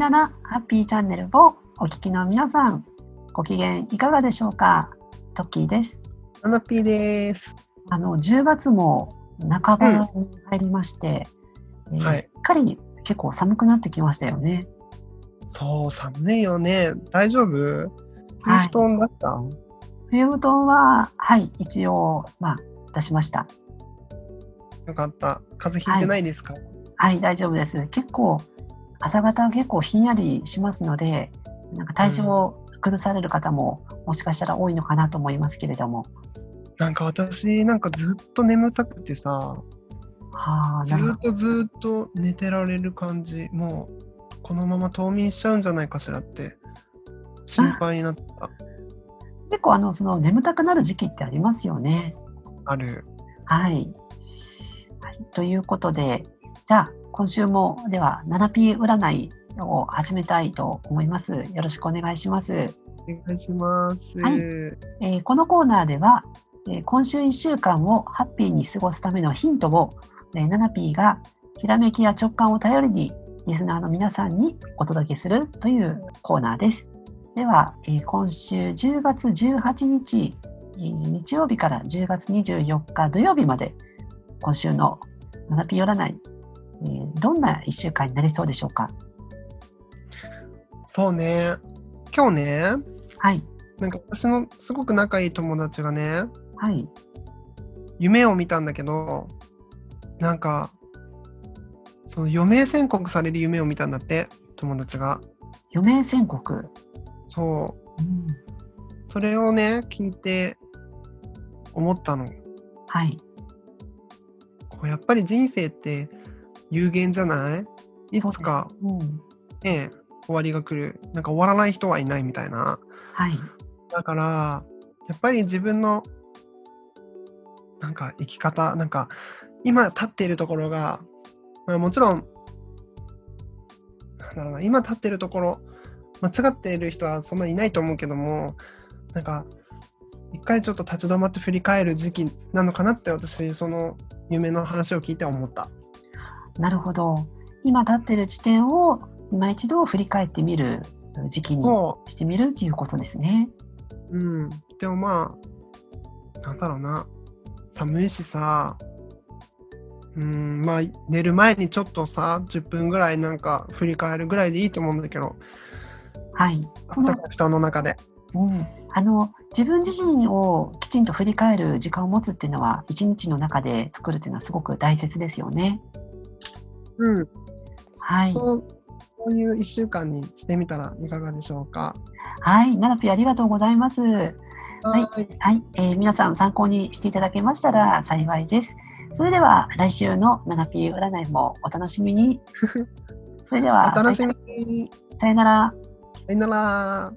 ななハッピーチャンネルをお聞きの皆さん、ご機嫌いかがでしょうか？トッキーです。ナナピーです。あの、10月も半ばに入りまして、えーはいすっかり結構寒くなってきましたよね。そう、寒いよね。大丈夫？はい布団出した、冬布団は、はい、一応、まあ、出しました。よかった。風邪ひいてないですか、はい、大丈夫です。結構、朝方は結構ひんやりしますので、なんか体調を崩される方も、もしかしたら多いのかなと思いますけれども。なんか私、なんかずっと眠たくてさ、はあ、ず。っとずっと寝てられる感じ。もう、このまま冬眠しちゃうんじゃないかしらって、心配になった。結構、あの、その眠たくなる時期ってありますよね。ある。はい。はい、ということで、じゃあ、今週も、では、7P 占いを始めたいと思います。よろしくお願いします。お願いします。はいえーこのコーナーでは、えー今週1週間をハッピーに過ごすためのヒントを、えー、7P がひらめきや直感を頼りにリスナーの皆さんにお届けするというコーナーです。では、えー今週10月18日、えー日曜日から10月24日土曜日まで今週の 7P 占い、えーどんな1週間になりそうでしょうか？そうね。今日ね、はい。なんか私のすごく仲いい友達がね、はい。夢を見たんだけどなんかその余命宣告される夢を見たんだって友達が余命宣告？そううんそれをね聞いて思ったのはい。こうやっぱり人生って有限じゃない？いつか。うん。ね終わりが来る。なんか終わらない人はいないみたいな。はい。だからやっぱり自分のなんか生き方なんか今立っているところが、まあ、もちろんなんだろうな今立っているところ間違っている人はそんなにいないと思うけどもなんか一回ちょっと立ち止まって振り返る時期なのかなって私その夢の話を聞いて思った。なるほど。今立ってる地点を今一度振り返ってみる時期にそしてみるっていうことですね。う、うん、でもまあなんだろうな寒いしさうんまあ寝る前にちょっとさ10分ぐらいなんか振り返るぐらいでいいと思うんだけどはい。その布団の中でうん、あの自分自身をきちんと振り返る時間を持つっていうのは一日の中で作るっていうのはすごく大切ですよね。うんはい。そうそういう1週間にしてみたらいかがでしょうか？はい。ナナピありがとうございます。はい。はいはい、えー皆さん参考にしていただけましたら幸いです。それでは来週のナナピ占いもお楽しみに。それでは、お楽しみにさよなら。さよなら